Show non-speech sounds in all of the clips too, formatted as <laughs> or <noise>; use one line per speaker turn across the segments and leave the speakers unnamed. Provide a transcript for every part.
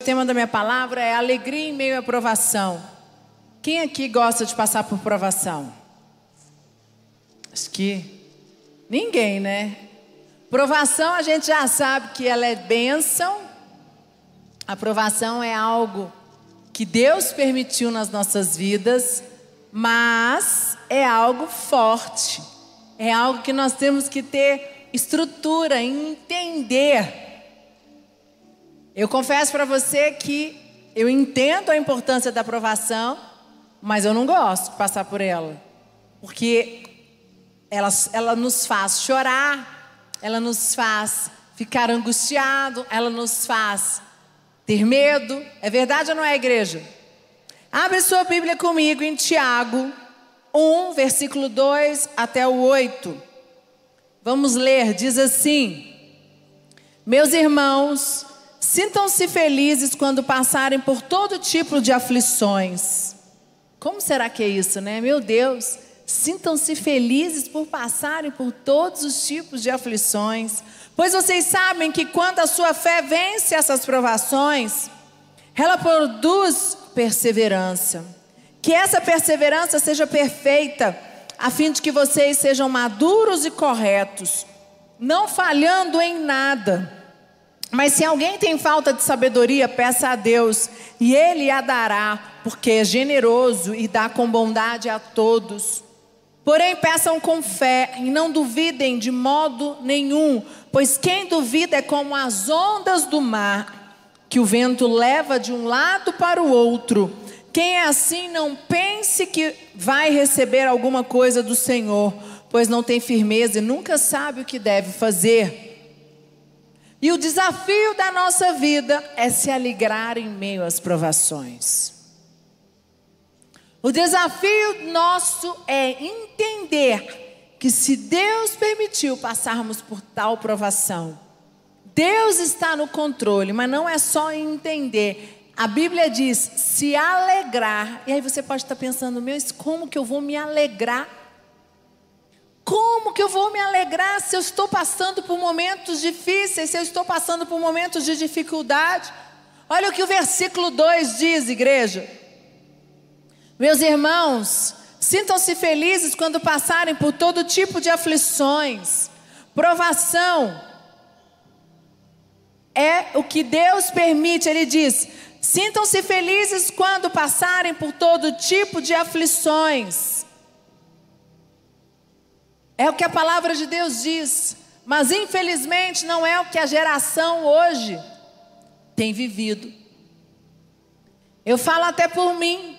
O tema da minha palavra é alegria em meio à provação. Quem aqui gosta de passar por provação? Acho que ninguém, né? Provação a gente já sabe que ela é bênção. A provação é algo que Deus permitiu nas nossas vidas, mas é algo forte. É algo que nós temos que ter estrutura, entender eu confesso para você que eu entendo a importância da aprovação, mas eu não gosto de passar por ela. Porque ela, ela nos faz chorar, ela nos faz ficar angustiado, ela nos faz ter medo. É verdade ou não é, igreja? Abre sua Bíblia comigo em Tiago 1, versículo 2 até o 8. Vamos ler, diz assim: Meus irmãos, Sintam-se felizes quando passarem por todo tipo de aflições. Como será que é isso, né? Meu Deus, sintam-se felizes por passarem por todos os tipos de aflições, pois vocês sabem que quando a sua fé vence essas provações, ela produz perseverança. Que essa perseverança seja perfeita, a fim de que vocês sejam maduros e corretos, não falhando em nada. Mas se alguém tem falta de sabedoria, peça a Deus, e Ele a dará, porque é generoso e dá com bondade a todos. Porém, peçam com fé e não duvidem de modo nenhum, pois quem duvida é como as ondas do mar, que o vento leva de um lado para o outro. Quem é assim, não pense que vai receber alguma coisa do Senhor, pois não tem firmeza e nunca sabe o que deve fazer. E o desafio da nossa vida é se alegrar em meio às provações. O desafio nosso é entender que se Deus permitiu passarmos por tal provação, Deus está no controle, mas não é só entender. A Bíblia diz se alegrar. E aí você pode estar pensando, meu, como que eu vou me alegrar como que eu vou me alegrar se eu estou passando por momentos difíceis, se eu estou passando por momentos de dificuldade? Olha o que o versículo 2 diz, igreja. Meus irmãos, sintam-se felizes quando passarem por todo tipo de aflições, provação. É o que Deus permite, Ele diz: sintam-se felizes quando passarem por todo tipo de aflições. É o que a palavra de Deus diz, mas infelizmente não é o que a geração hoje tem vivido. Eu falo até por mim.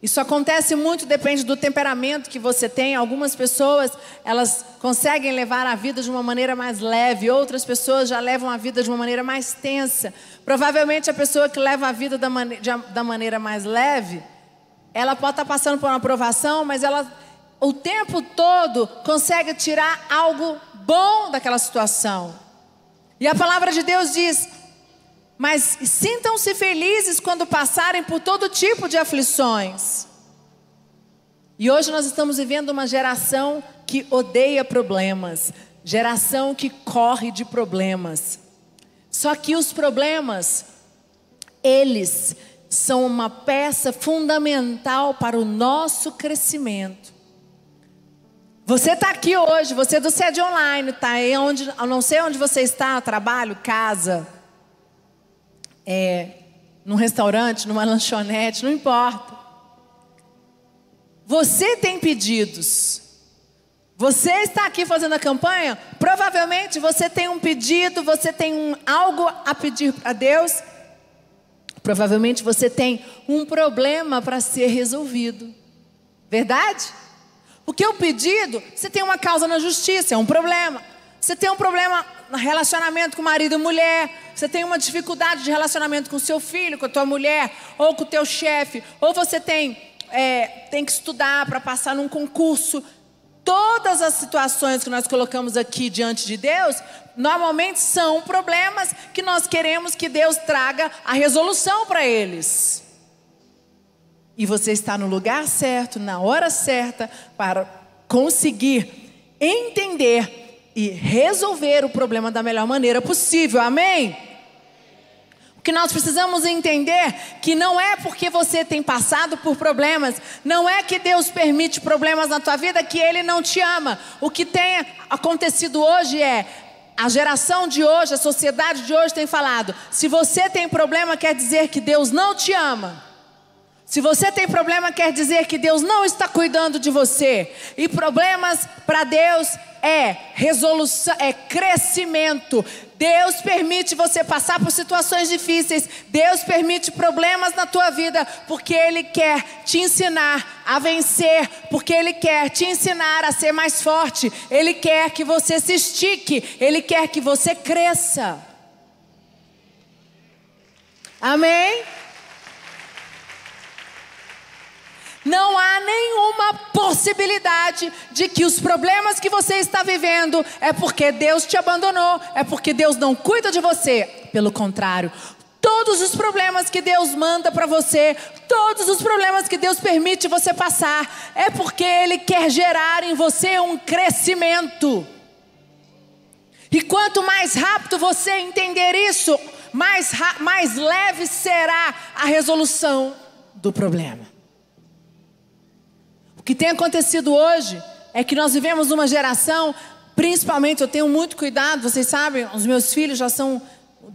Isso acontece muito, depende do temperamento que você tem. Algumas pessoas, elas conseguem levar a vida de uma maneira mais leve, outras pessoas já levam a vida de uma maneira mais tensa. Provavelmente a pessoa que leva a vida da, mane da maneira mais leve, ela pode estar passando por uma aprovação, mas ela o tempo todo consegue tirar algo bom daquela situação. E a palavra de Deus diz: Mas sintam-se felizes quando passarem por todo tipo de aflições. E hoje nós estamos vivendo uma geração que odeia problemas, geração que corre de problemas. Só que os problemas, eles são uma peça fundamental para o nosso crescimento. Você está aqui hoje, você é do sede online, tá? Onde, não sei onde você está, trabalho, casa, é, num restaurante, numa <laughs> lanchonete, não importa. Você tem pedidos. Você está aqui fazendo a campanha, provavelmente você tem um pedido, você tem um, algo a pedir a Deus. Provavelmente você tem um problema para ser resolvido. Verdade? Porque o pedido, você tem uma causa na justiça, é um problema. Você tem um problema no relacionamento com marido e mulher, você tem uma dificuldade de relacionamento com seu filho, com a tua mulher, ou com o teu chefe, ou você tem, é, tem que estudar para passar num concurso. Todas as situações que nós colocamos aqui diante de Deus, normalmente são problemas que nós queremos que Deus traga a resolução para eles. E você está no lugar certo, na hora certa, para conseguir entender e resolver o problema da melhor maneira possível. Amém? Porque nós precisamos entender que não é porque você tem passado por problemas, não é que Deus permite problemas na tua vida que Ele não te ama. O que tem acontecido hoje é a geração de hoje, a sociedade de hoje tem falado: se você tem problema, quer dizer que Deus não te ama. Se você tem problema, quer dizer que Deus não está cuidando de você. E problemas para Deus é resolução, é crescimento. Deus permite você passar por situações difíceis. Deus permite problemas na tua vida porque ele quer te ensinar a vencer, porque ele quer te ensinar a ser mais forte. Ele quer que você se estique, ele quer que você cresça. Amém? Não há nenhuma possibilidade de que os problemas que você está vivendo é porque Deus te abandonou, é porque Deus não cuida de você. Pelo contrário, todos os problemas que Deus manda para você, todos os problemas que Deus permite você passar, é porque Ele quer gerar em você um crescimento. E quanto mais rápido você entender isso, mais, mais leve será a resolução do problema que tem acontecido hoje é que nós vivemos uma geração, principalmente eu tenho muito cuidado, vocês sabem, os meus filhos já são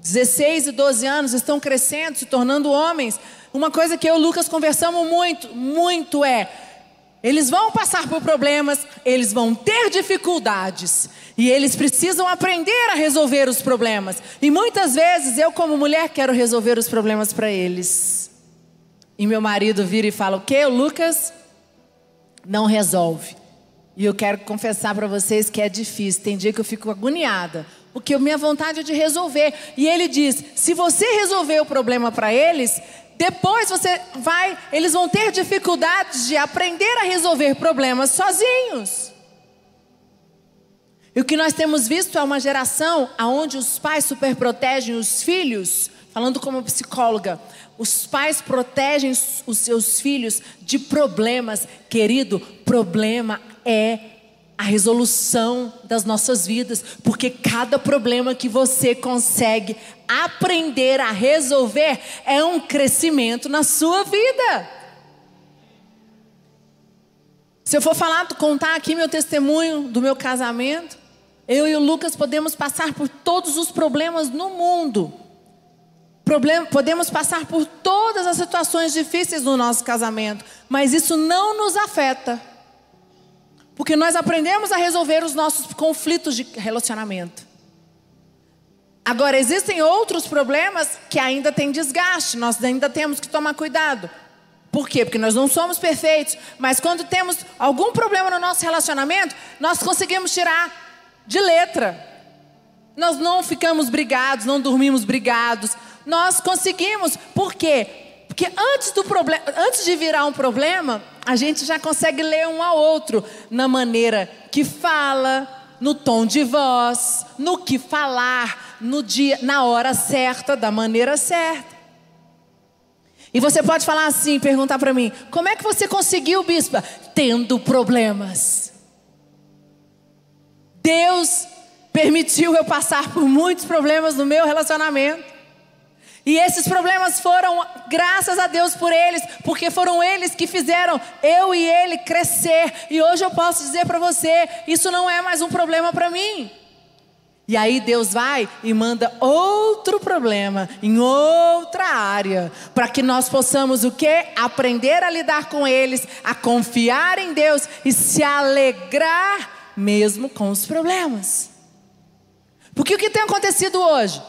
16 e 12 anos, estão crescendo, se tornando homens. Uma coisa que eu e o Lucas conversamos muito, muito é: eles vão passar por problemas, eles vão ter dificuldades. E eles precisam aprender a resolver os problemas. E muitas vezes eu, como mulher, quero resolver os problemas para eles. E meu marido vira e fala: O que, Lucas? Não resolve. E eu quero confessar para vocês que é difícil. Tem dia que eu fico agoniada, porque minha vontade é de resolver. E ele diz: se você resolver o problema para eles, depois você vai, eles vão ter dificuldades de aprender a resolver problemas sozinhos. E o que nós temos visto é uma geração onde os pais superprotegem os filhos, falando como psicóloga, os pais protegem os seus filhos de problemas. Querido, problema é a resolução das nossas vidas, porque cada problema que você consegue aprender a resolver é um crescimento na sua vida. Se eu for falar, contar aqui meu testemunho do meu casamento, eu e o Lucas podemos passar por todos os problemas no mundo. Problem, podemos passar por todas as situações difíceis no nosso casamento, mas isso não nos afeta. Porque nós aprendemos a resolver os nossos conflitos de relacionamento. Agora, existem outros problemas que ainda têm desgaste, nós ainda temos que tomar cuidado. Por quê? Porque nós não somos perfeitos, mas quando temos algum problema no nosso relacionamento, nós conseguimos tirar de letra. Nós não ficamos brigados, não dormimos brigados, nós conseguimos. Por quê? Porque antes do antes de virar um problema, a gente já consegue ler um ao outro na maneira que fala, no tom de voz, no que falar, no dia, na hora certa, da maneira certa. E você pode falar assim, perguntar para mim: como é que você conseguiu, bispa? Tendo problemas. Deus permitiu eu passar por muitos problemas no meu relacionamento. E esses problemas foram, graças a Deus por eles, porque foram eles que fizeram eu e ele crescer. E hoje eu posso dizer para você: isso não é mais um problema para mim. E aí Deus vai e manda outro problema em outra área, para que nós possamos o quê? Aprender a lidar com eles, a confiar em Deus e se alegrar mesmo com os problemas. Porque o que tem acontecido hoje?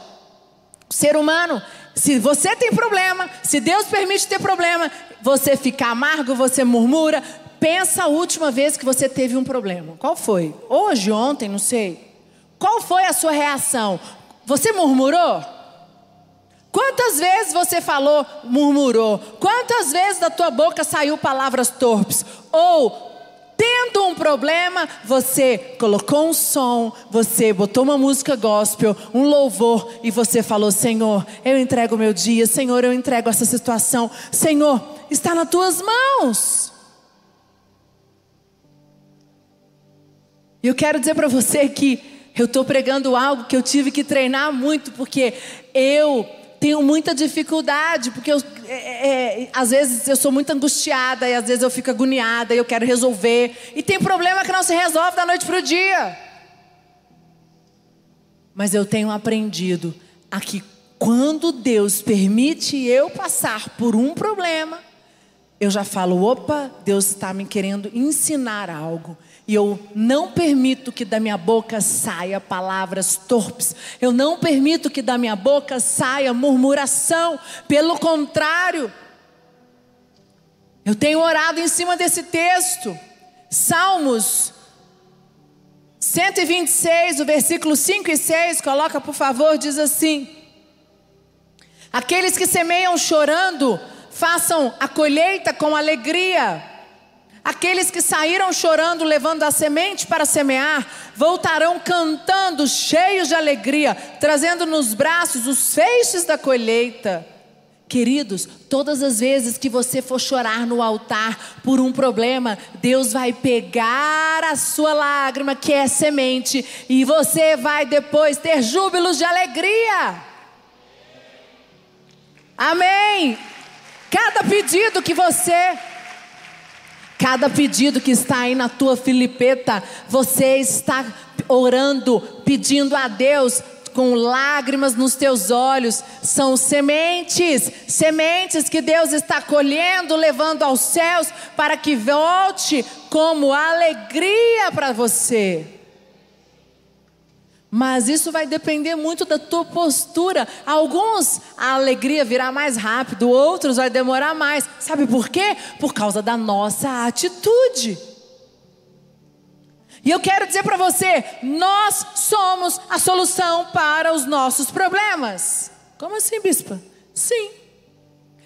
Ser humano se você tem problema, se Deus permite ter problema, você fica amargo, você murmura. Pensa a última vez que você teve um problema. Qual foi? Hoje, ontem, não sei. Qual foi a sua reação? Você murmurou? Quantas vezes você falou, murmurou? Quantas vezes da tua boca saiu palavras torpes? Ou tendo um problema, você colocou um som, você botou uma música gospel, um louvor e você falou: Senhor, eu entrego o meu dia, Senhor, eu entrego essa situação, Senhor, está nas tuas mãos. E eu quero dizer para você que eu estou pregando algo que eu tive que treinar muito, porque eu tenho muita dificuldade, porque eu, é, é, às vezes eu sou muito angustiada, e às vezes eu fico agoniada, e eu quero resolver. E tem problema que não se resolve da noite para o dia. Mas eu tenho aprendido a que quando Deus permite eu passar por um problema, eu já falo: opa, Deus está me querendo ensinar algo. E eu não permito que da minha boca saia palavras torpes. Eu não permito que da minha boca saia murmuração. Pelo contrário, eu tenho orado em cima desse texto. Salmos 126, o versículo 5 e 6, coloca por favor, diz assim: Aqueles que semeiam chorando, façam a colheita com alegria. Aqueles que saíram chorando, levando a semente para semear, voltarão cantando, cheios de alegria, trazendo nos braços os feixes da colheita. Queridos, todas as vezes que você for chorar no altar por um problema, Deus vai pegar a sua lágrima, que é semente, e você vai depois ter júbilos de alegria. Amém. Cada pedido que você Cada pedido que está aí na tua filipeta, você está orando, pedindo a Deus com lágrimas nos teus olhos, são sementes, sementes que Deus está colhendo, levando aos céus, para que volte como alegria para você. Mas isso vai depender muito da tua postura. Alguns a alegria virá mais rápido, outros vai demorar mais. Sabe por quê? Por causa da nossa atitude. E eu quero dizer para você, nós somos a solução para os nossos problemas. Como assim, bispa? Sim.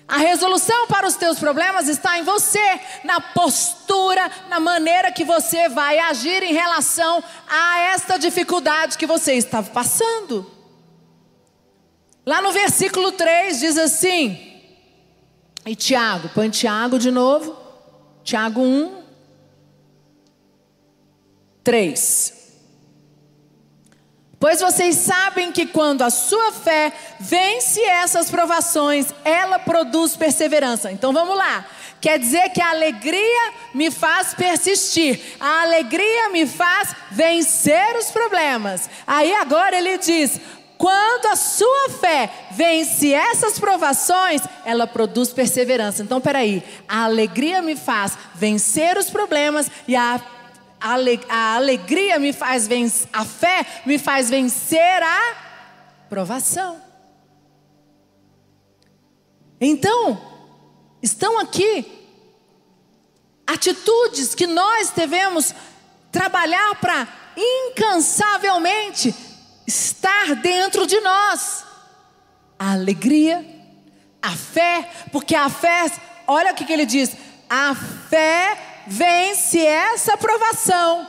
A resolução para os teus problemas está em você, na postura, na maneira que você vai agir em relação a esta dificuldade que você está passando. Lá no versículo 3 diz assim, e Tiago, põe Tiago de novo, Tiago 1, 3. Pois vocês sabem que quando a sua fé vence essas provações, ela produz perseverança. Então vamos lá. Quer dizer que a alegria me faz persistir, a alegria me faz vencer os problemas. Aí agora ele diz: quando a sua fé vence essas provações, ela produz perseverança. Então, peraí, a alegria me faz vencer os problemas e a a alegria me faz vencer, a fé me faz vencer a provação. Então, estão aqui atitudes que nós devemos trabalhar para incansavelmente estar dentro de nós. A alegria, a fé, porque a fé, olha o que, que ele diz: a fé vence essa provação,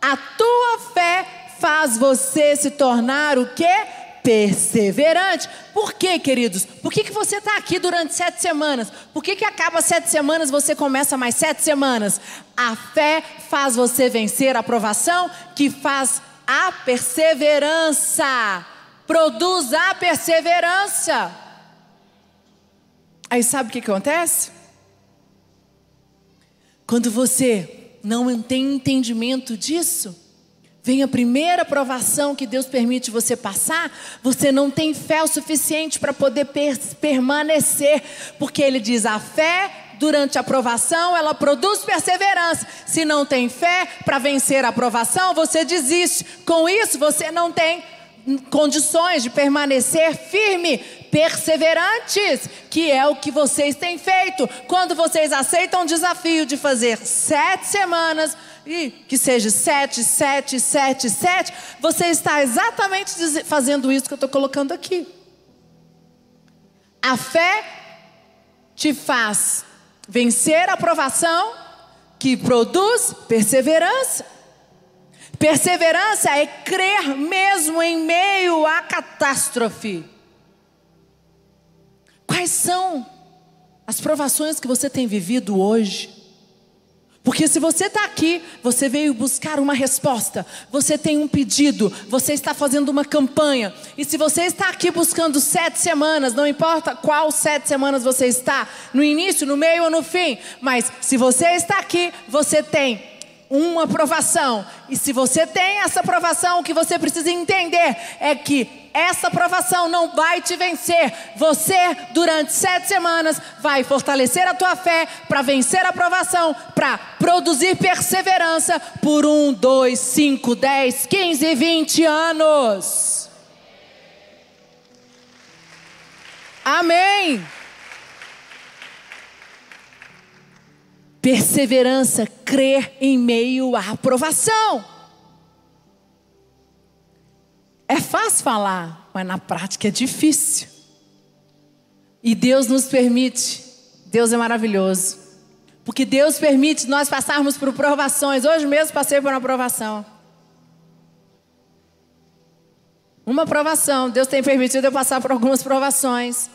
a tua fé faz você se tornar o que? Perseverante. Por quê, queridos? Por que, que você está aqui durante sete semanas? Por que, que acaba sete semanas você começa mais sete semanas? A fé faz você vencer a provação, que faz a perseverança. Produz a perseverança. Aí sabe o que acontece? Quando você não tem entendimento disso, vem a primeira provação que Deus permite você passar, você não tem fé o suficiente para poder per permanecer, porque Ele diz: a fé durante a provação, ela produz perseverança. Se não tem fé para vencer a provação, você desiste. Com isso, você não tem condições de permanecer firme, perseverantes, que é o que vocês têm feito. Quando vocês aceitam o desafio de fazer sete semanas, e que seja sete, sete, sete, sete, você está exatamente fazendo isso que eu estou colocando aqui. A fé te faz vencer a provação, que produz perseverança. Perseverança é crer mesmo em meio à catástrofe. Quais são as provações que você tem vivido hoje? Porque se você está aqui, você veio buscar uma resposta, você tem um pedido, você está fazendo uma campanha. E se você está aqui buscando sete semanas, não importa qual sete semanas você está, no início, no meio ou no fim, mas se você está aqui, você tem uma aprovação. E se você tem essa aprovação, o que você precisa entender é que essa aprovação não vai te vencer. Você, durante sete semanas, vai fortalecer a tua fé para vencer a aprovação, para produzir perseverança por um, dois, cinco, dez, quinze, vinte anos. Amém. Perseverança, crer em meio à aprovação. É fácil falar, mas na prática é difícil. E Deus nos permite, Deus é maravilhoso. Porque Deus permite nós passarmos por provações. Hoje mesmo passei por uma provação. Uma provação. Deus tem permitido eu passar por algumas provações.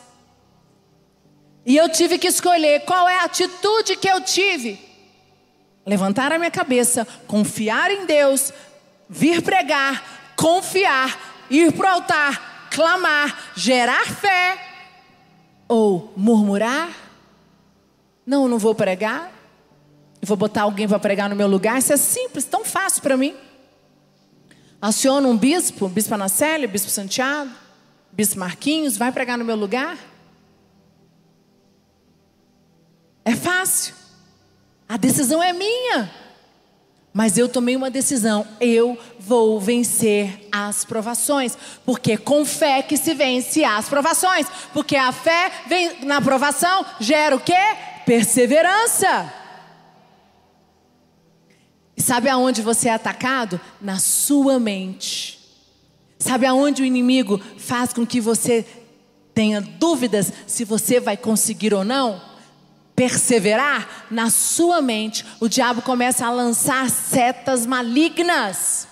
E eu tive que escolher qual é a atitude que eu tive. Levantar a minha cabeça, confiar em Deus, vir pregar, confiar, ir para o altar, clamar, gerar fé ou murmurar. Não, não vou pregar. Vou botar alguém para pregar no meu lugar. Isso é simples, tão fácil para mim. Aciona um bispo, bispo Anacélio, bispo Santiago, bispo Marquinhos, vai pregar no meu lugar. Fácil. A decisão é minha. Mas eu tomei uma decisão, eu vou vencer as provações, porque com fé que se vence as provações, porque a fé vem na provação gera o quê? Perseverança. E sabe aonde você é atacado? Na sua mente. Sabe aonde o inimigo faz com que você tenha dúvidas se você vai conseguir ou não? Perseverar, na sua mente, o diabo começa a lançar setas malignas.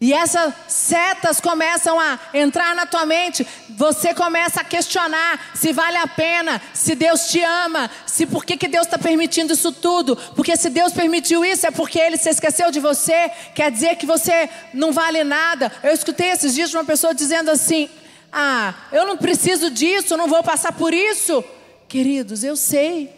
E essas setas começam a entrar na tua mente, você começa a questionar se vale a pena, se Deus te ama, se por que, que Deus está permitindo isso tudo, porque se Deus permitiu isso é porque Ele se esqueceu de você, quer dizer que você não vale nada. Eu escutei esses dias uma pessoa dizendo assim: Ah, eu não preciso disso, não vou passar por isso. Queridos, eu sei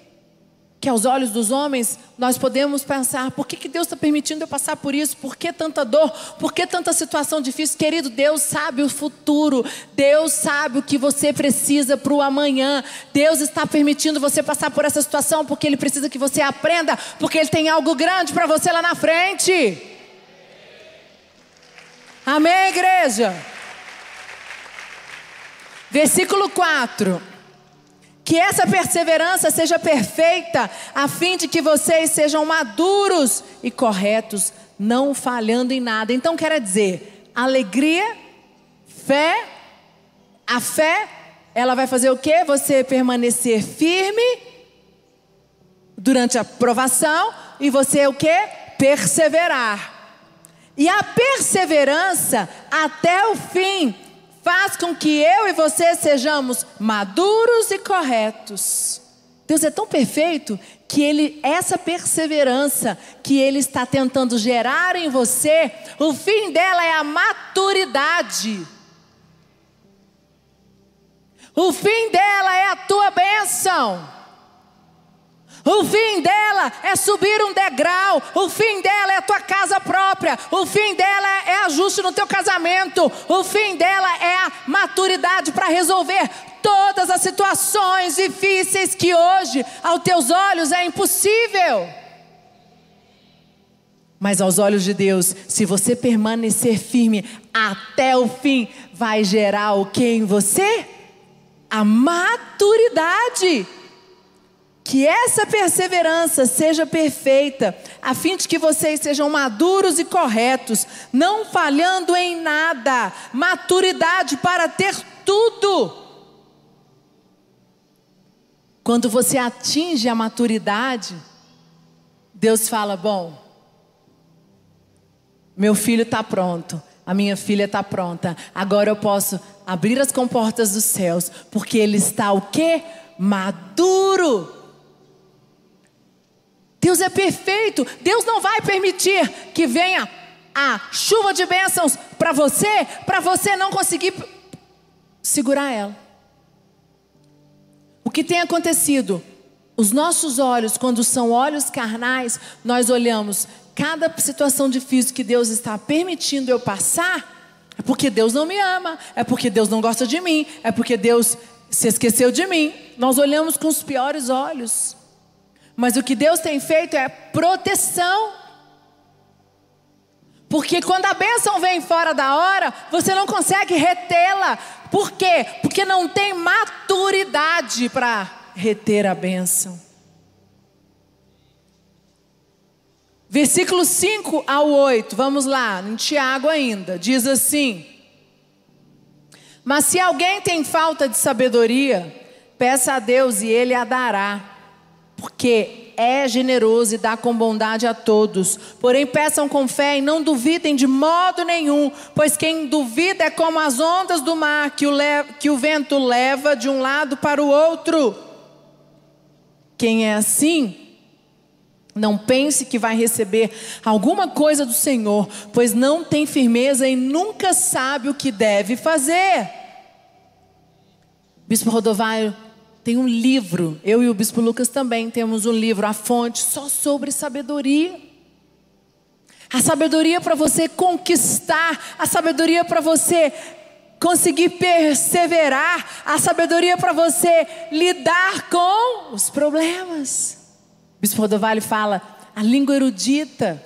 que aos olhos dos homens nós podemos pensar: por que, que Deus está permitindo eu passar por isso? Por que tanta dor? Por que tanta situação difícil? Querido, Deus sabe o futuro, Deus sabe o que você precisa para o amanhã. Deus está permitindo você passar por essa situação porque Ele precisa que você aprenda, porque Ele tem algo grande para você lá na frente. Amém, igreja? Versículo 4. Que essa perseverança seja perfeita, a fim de que vocês sejam maduros e corretos, não falhando em nada. Então, quer dizer, alegria, fé, a fé, ela vai fazer o que? Você permanecer firme durante a provação e você o que? Perseverar. E a perseverança até o fim faz com que eu e você sejamos maduros e corretos. Deus é tão perfeito que ele essa perseverança que ele está tentando gerar em você, o fim dela é a maturidade. O fim dela é a tua bênção. O fim dela é subir um degrau. O fim dela é a tua casa própria. O fim dela é ajuste no teu casamento. O fim dela é a maturidade para resolver todas as situações difíceis que hoje, aos teus olhos, é impossível. Mas aos olhos de Deus, se você permanecer firme até o fim, vai gerar o que em você? A maturidade. Que essa perseverança seja perfeita, a fim de que vocês sejam maduros e corretos, não falhando em nada, maturidade para ter tudo. Quando você atinge a maturidade, Deus fala: Bom, meu filho está pronto, a minha filha está pronta, agora eu posso abrir as comportas dos céus, porque ele está o quê? Maduro Deus é perfeito. Deus não vai permitir que venha a chuva de bênçãos para você, para você não conseguir segurar ela. O que tem acontecido? Os nossos olhos, quando são olhos carnais, nós olhamos cada situação difícil que Deus está permitindo eu passar, é porque Deus não me ama, é porque Deus não gosta de mim, é porque Deus se esqueceu de mim. Nós olhamos com os piores olhos. Mas o que Deus tem feito é proteção. Porque quando a bênção vem fora da hora, você não consegue retê-la. Por quê? Porque não tem maturidade para reter a bênção. Versículo 5 ao 8, vamos lá, em Tiago ainda, diz assim: Mas se alguém tem falta de sabedoria, peça a Deus e ele a dará porque é generoso e dá com bondade a todos. Porém, peçam com fé e não duvidem de modo nenhum, pois quem duvida é como as ondas do mar que o, que o vento leva de um lado para o outro. Quem é assim, não pense que vai receber alguma coisa do Senhor, pois não tem firmeza e nunca sabe o que deve fazer. Bispo Rodovalho tem um livro, eu e o Bispo Lucas também temos um livro, A Fonte, só sobre sabedoria. A sabedoria para você conquistar, a sabedoria para você conseguir perseverar, a sabedoria para você lidar com os problemas. O Bispo Rodovalho fala, a língua erudita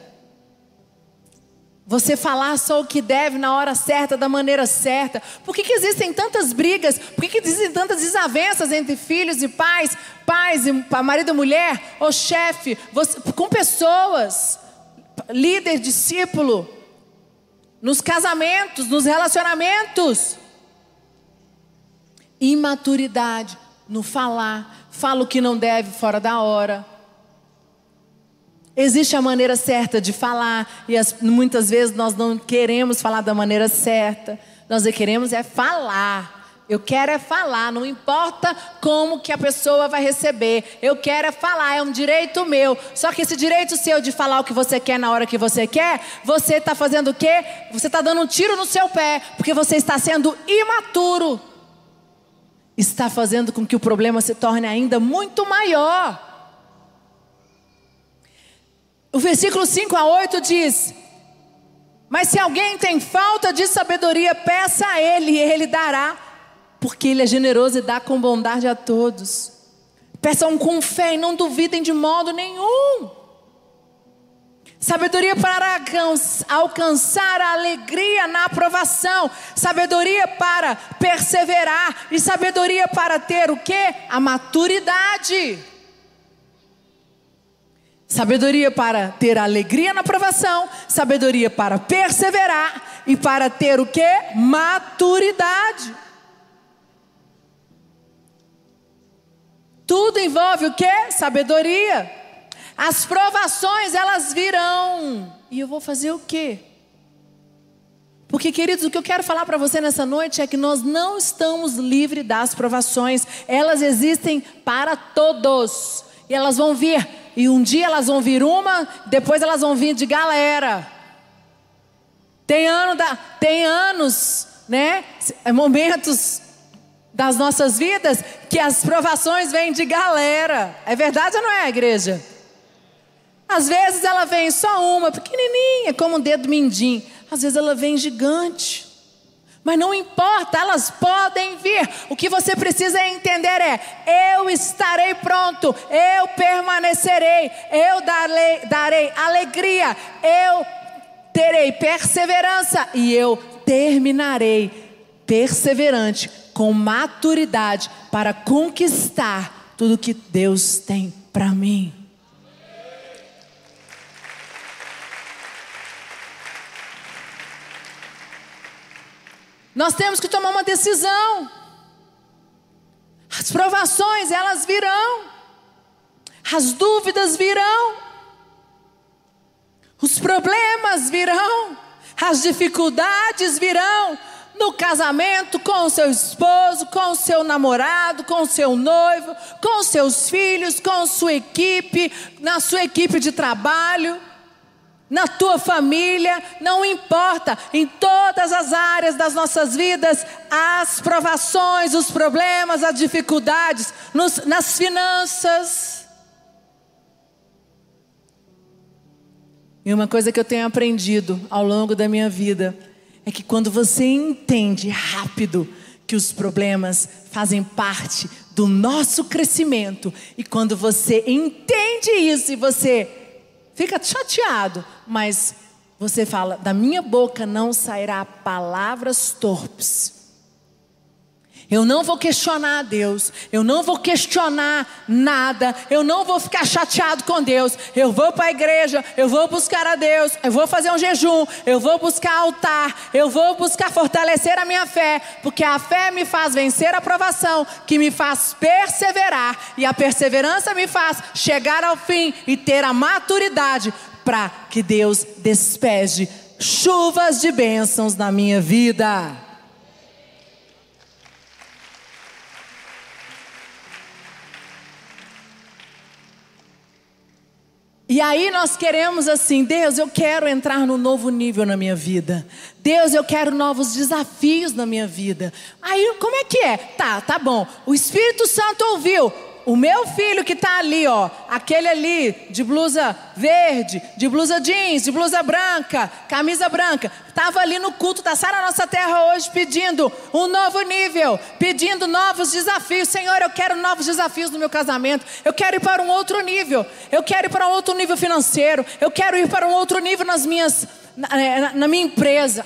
você falar só o que deve na hora certa, da maneira certa. Por que, que existem tantas brigas? Por que, que existem tantas desavenças entre filhos e pais, pais e marido e mulher, ou chefe, com pessoas, líder, discípulo, nos casamentos, nos relacionamentos? Imaturidade no falar, fala o que não deve fora da hora Existe a maneira certa de falar, e as, muitas vezes nós não queremos falar da maneira certa. Nós queremos é falar. Eu quero é falar, não importa como que a pessoa vai receber. Eu quero é falar, é um direito meu. Só que esse direito seu de falar o que você quer na hora que você quer, você está fazendo o quê? Você está dando um tiro no seu pé, porque você está sendo imaturo. Está fazendo com que o problema se torne ainda muito maior. O versículo 5 a 8 diz: Mas se alguém tem falta de sabedoria, peça a ele e ele dará, porque ele é generoso e dá com bondade a todos. Peçam com fé e não duvidem de modo nenhum. Sabedoria para alcançar a alegria na aprovação, sabedoria para perseverar e sabedoria para ter o que? A maturidade. Sabedoria para ter alegria na provação, sabedoria para perseverar e para ter o que? Maturidade. Tudo envolve o que? Sabedoria. As provações elas virão. E eu vou fazer o quê? Porque, queridos, o que eu quero falar para você nessa noite é que nós não estamos livres das provações. Elas existem para todos. E elas vão vir e um dia elas vão vir uma, depois elas vão vir de galera. Tem, ano da, tem anos, né? Momentos das nossas vidas que as provações vêm de galera. É verdade ou não é, igreja? Às vezes ela vem só uma, pequenininha, como um dedo mindinho. Às vezes ela vem gigante. Mas não importa, elas podem vir. O que você precisa entender é: eu estarei pronto, eu permanecerei, eu darei, darei alegria, eu terei perseverança e eu terminarei perseverante, com maturidade, para conquistar tudo que Deus tem para mim. Nós temos que tomar uma decisão. As provações, elas virão. As dúvidas virão. Os problemas virão. As dificuldades virão. no casamento, com o seu esposo, com o seu namorado, com o seu noivo, com os seus filhos, com sua equipe, na sua equipe de trabalho, na tua família, não importa, em todas as áreas das nossas vidas, as provações, os problemas, as dificuldades, nos, nas finanças. E uma coisa que eu tenho aprendido ao longo da minha vida é que quando você entende rápido que os problemas fazem parte do nosso crescimento, e quando você entende isso e você fica chateado, mas você fala: da minha boca não sairá palavras torpes eu não vou questionar a Deus, eu não vou questionar nada, eu não vou ficar chateado com Deus. Eu vou para a igreja, eu vou buscar a Deus, eu vou fazer um jejum, eu vou buscar altar, eu vou buscar fortalecer a minha fé, porque a fé me faz vencer a provação, que me faz perseverar, e a perseverança me faz chegar ao fim e ter a maturidade para que Deus despeje chuvas de bênçãos na minha vida. E aí nós queremos assim, Deus, eu quero entrar no novo nível na minha vida. Deus, eu quero novos desafios na minha vida. Aí como é que é? Tá, tá bom. O Espírito Santo ouviu. O meu filho que está ali, ó, aquele ali de blusa verde, de blusa jeans, de blusa branca, camisa branca, estava ali no culto da Sara Nossa Terra hoje pedindo um novo nível, pedindo novos desafios. Senhor, eu quero novos desafios no meu casamento. Eu quero ir para um outro nível. Eu quero ir para um outro nível financeiro. Eu quero ir para um outro nível nas minhas, na, na, na minha empresa.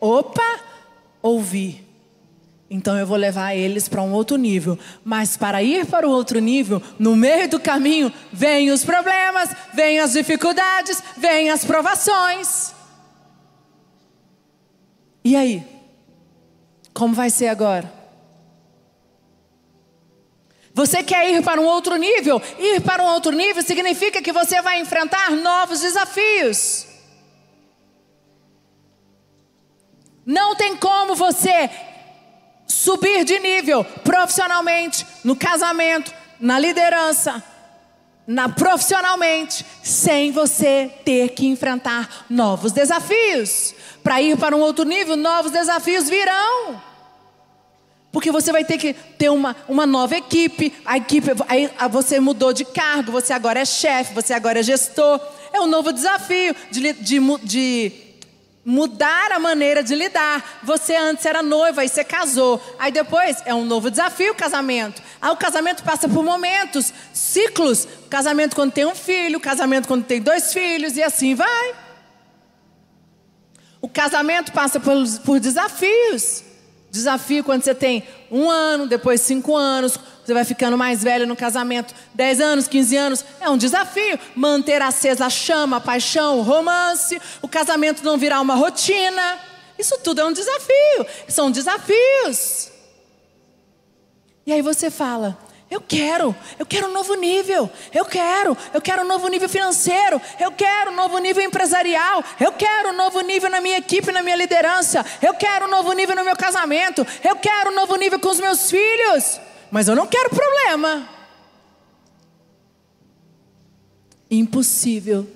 Opa, ouvi então eu vou levar eles para um outro nível. Mas para ir para o outro nível, no meio do caminho, vêm os problemas, vêm as dificuldades, vêm as provações. E aí? Como vai ser agora? Você quer ir para um outro nível? Ir para um outro nível significa que você vai enfrentar novos desafios. Não tem como você subir de nível profissionalmente, no casamento, na liderança, na profissionalmente, sem você ter que enfrentar novos desafios. Para ir para um outro nível, novos desafios virão. Porque você vai ter que ter uma, uma nova equipe, a equipe, aí você mudou de cargo, você agora é chefe, você agora é gestor. É um novo desafio de, de, de mudar a maneira de lidar. Você antes era noiva e você casou. Aí depois é um novo desafio o casamento. Aí o casamento passa por momentos, ciclos. Casamento quando tem um filho, casamento quando tem dois filhos e assim vai. O casamento passa por, por desafios. Desafio quando você tem um ano, depois cinco anos, você vai ficando mais velho no casamento, 10 anos, 15 anos, é um desafio. Manter acesa a chama, a paixão, o romance, o casamento não virar uma rotina. Isso tudo é um desafio. São desafios. E aí você fala: eu quero, eu quero um novo nível, eu quero, eu quero um novo nível financeiro, eu quero um novo nível empresarial, eu quero um novo nível na minha equipe, na minha liderança, eu quero um novo nível no meu casamento, eu quero um novo nível com os meus filhos mas eu não quero problema. Impossível.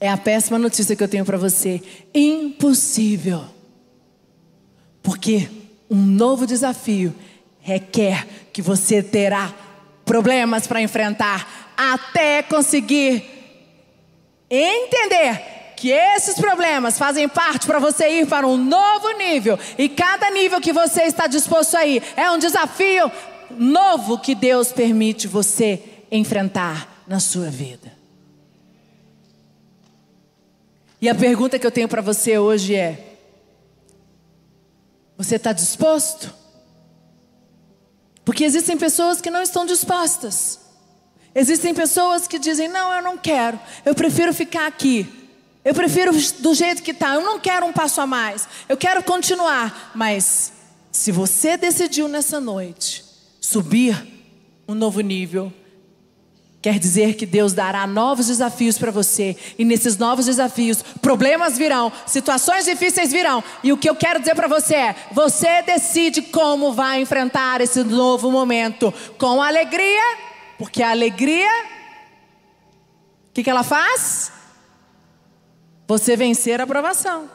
É a péssima notícia que eu tenho para você. Impossível. Porque um novo desafio requer que você terá problemas para enfrentar até conseguir entender que esses problemas fazem parte para você ir para um novo nível. E cada nível que você está disposto a ir é um desafio novo que Deus permite você enfrentar na sua vida. E a pergunta que eu tenho para você hoje é: você está disposto? Porque existem pessoas que não estão dispostas. Existem pessoas que dizem: não, eu não quero, eu prefiro ficar aqui. Eu prefiro do jeito que está. Eu não quero um passo a mais. Eu quero continuar. Mas se você decidiu nessa noite subir um novo nível, Quer dizer que Deus dará novos desafios para você. E nesses novos desafios, problemas virão, situações difíceis virão. E o que eu quero dizer para você é: você decide como vai enfrentar esse novo momento. Com alegria, porque a alegria, o que, que ela faz? Você vencer a aprovação.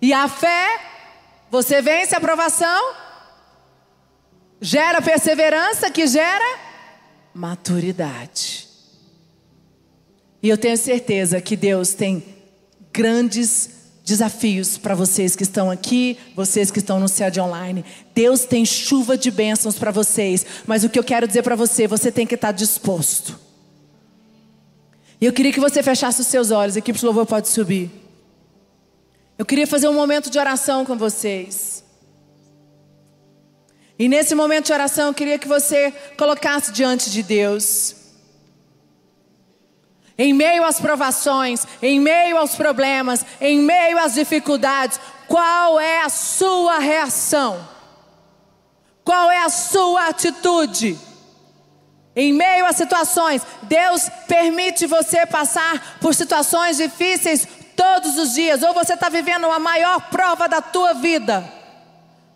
E a fé, você vence a aprovação, gera perseverança, que gera maturidade. E eu tenho certeza que Deus tem grandes desafios para vocês que estão aqui, vocês que estão no céu de online. Deus tem chuva de bênçãos para vocês, mas o que eu quero dizer para você, você tem que estar disposto. E eu queria que você fechasse os seus olhos, a equipe de louvor pode subir. Eu queria fazer um momento de oração com vocês. E nesse momento de oração, eu queria que você colocasse diante de Deus. Em meio às provações, em meio aos problemas, em meio às dificuldades, qual é a sua reação? Qual é a sua atitude? Em meio às situações, Deus permite você passar por situações difíceis todos os dias, ou você está vivendo a maior prova da tua vida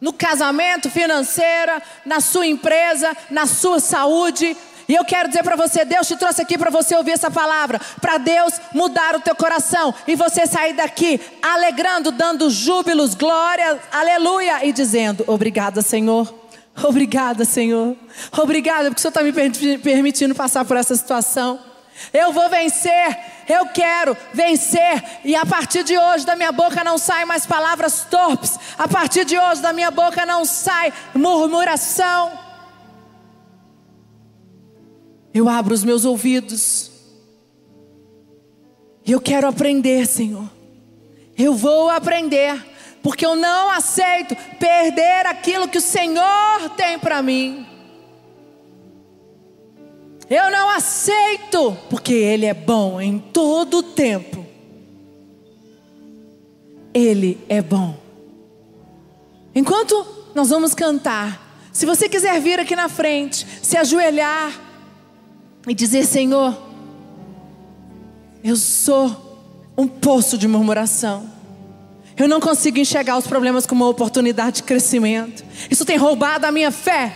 no casamento, financeira, na sua empresa, na sua saúde. E eu quero dizer para você, Deus te trouxe aqui para você ouvir essa palavra, para Deus mudar o teu coração e você sair daqui alegrando, dando júbilos, glórias, aleluia e dizendo: Obrigada, Senhor. Obrigada, Senhor. Obrigada porque o Senhor está me permitindo passar por essa situação. Eu vou vencer, eu quero vencer, e a partir de hoje da minha boca não sai mais palavras torpes, a partir de hoje da minha boca não sai murmuração. Eu abro os meus ouvidos, e eu quero aprender, Senhor. Eu vou aprender, porque eu não aceito perder aquilo que o Senhor tem para mim. Eu não aceito, porque Ele é bom em todo o tempo. Ele é bom. Enquanto nós vamos cantar, se você quiser vir aqui na frente, se ajoelhar e dizer: Senhor, eu sou um poço de murmuração. Eu não consigo enxergar os problemas como uma oportunidade de crescimento. Isso tem roubado a minha fé.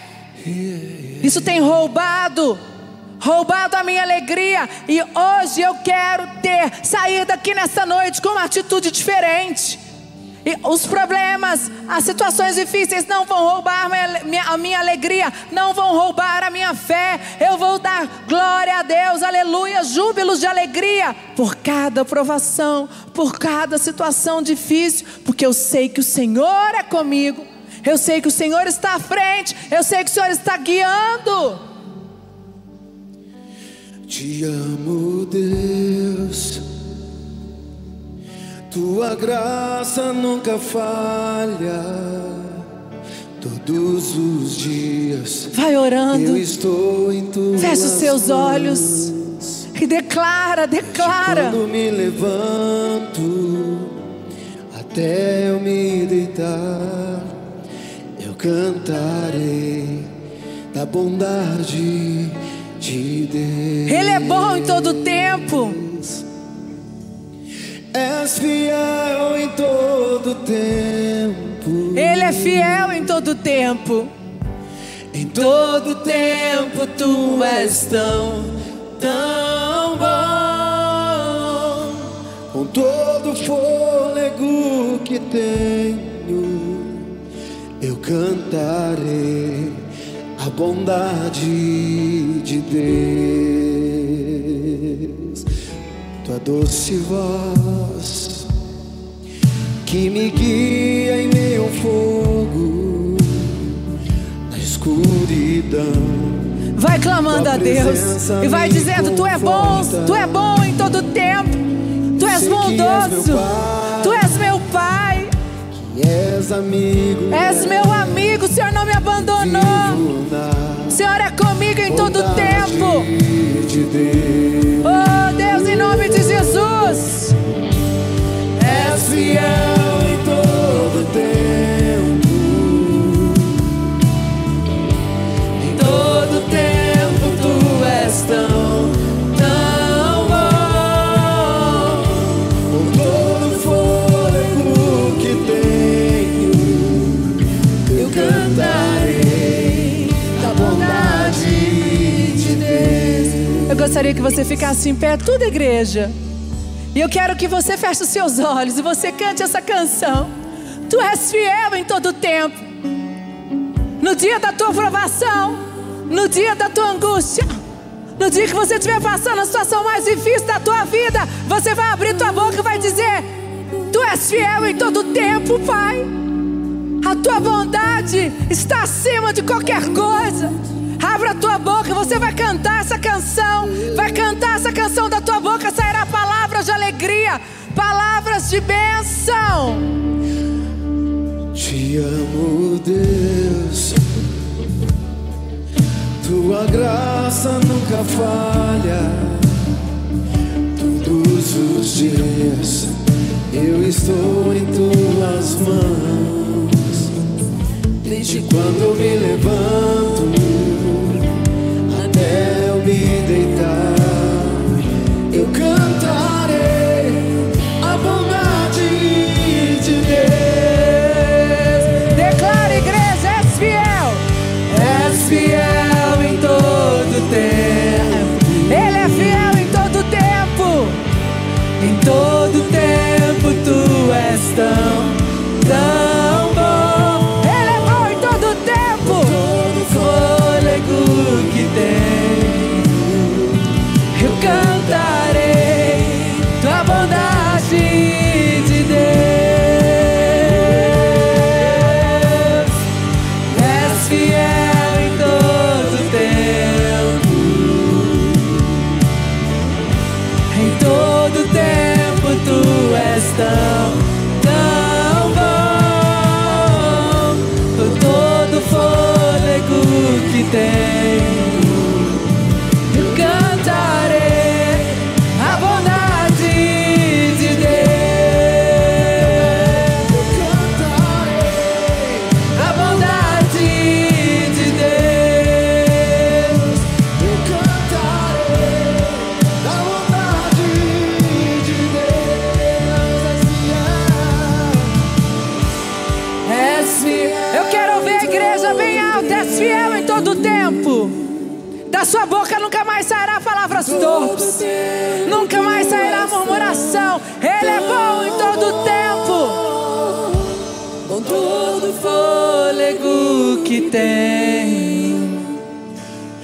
Isso tem roubado roubado a minha alegria. E hoje eu quero ter, sair daqui nessa noite com uma atitude diferente. E os problemas, as situações difíceis não vão roubar a minha, alegria, não vão roubar a minha fé. Eu vou dar glória a Deus, aleluia, júbilos de alegria por cada provação, por cada situação difícil, porque eu sei que o Senhor é comigo, eu sei que o Senhor está à frente, eu sei que o Senhor está guiando.
Te amo, Deus. Tua graça nunca falha. Todos os dias.
Vai orando.
Eu estou em tuas
Feche os seus mãos. olhos. E declara, declara.
Quando me levanto até eu me deitar, eu cantarei da bondade de Deus.
Ele é bom em todo tempo.
És fiel em todo tempo.
Ele é fiel em todo tempo.
Em todo tempo tu és tão, tão bom. Com todo fôlego que tenho, eu cantarei a bondade de Deus, tua doce voz que me guia em meio ao fogo, na escuridão.
Vai clamando a Deus e vai dizendo: Tu é bom, Tu é bom em todo tempo, Tu és bondoso, Tu és meu Pai.
És amigo,
és meu amigo, o Senhor não me abandonou. Em todo tempo. Gostaria que você ficasse em pé, toda igreja. E eu quero que você feche os seus olhos e você cante essa canção. Tu és fiel em todo tempo. No dia da tua provação, no dia da tua angústia, no dia que você estiver passando a situação mais difícil da tua vida, você vai abrir tua boca e vai dizer: Tu és fiel em todo tempo, Pai. A tua bondade está acima de qualquer coisa. Abra a tua boca, você vai cantar essa canção. Vai cantar essa canção da tua boca, sairá palavras de alegria, palavras de bênção.
Te amo, Deus. Tua graça nunca falha. Todos os dias eu estou em tuas mãos. Desde quando me levanto todo tempo tu és tão, tem,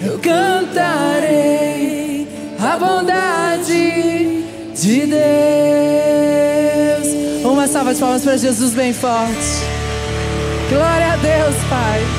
eu cantarei a bondade de Deus.
Uma salva de palmas para Jesus bem forte. Glória a Deus, Pai.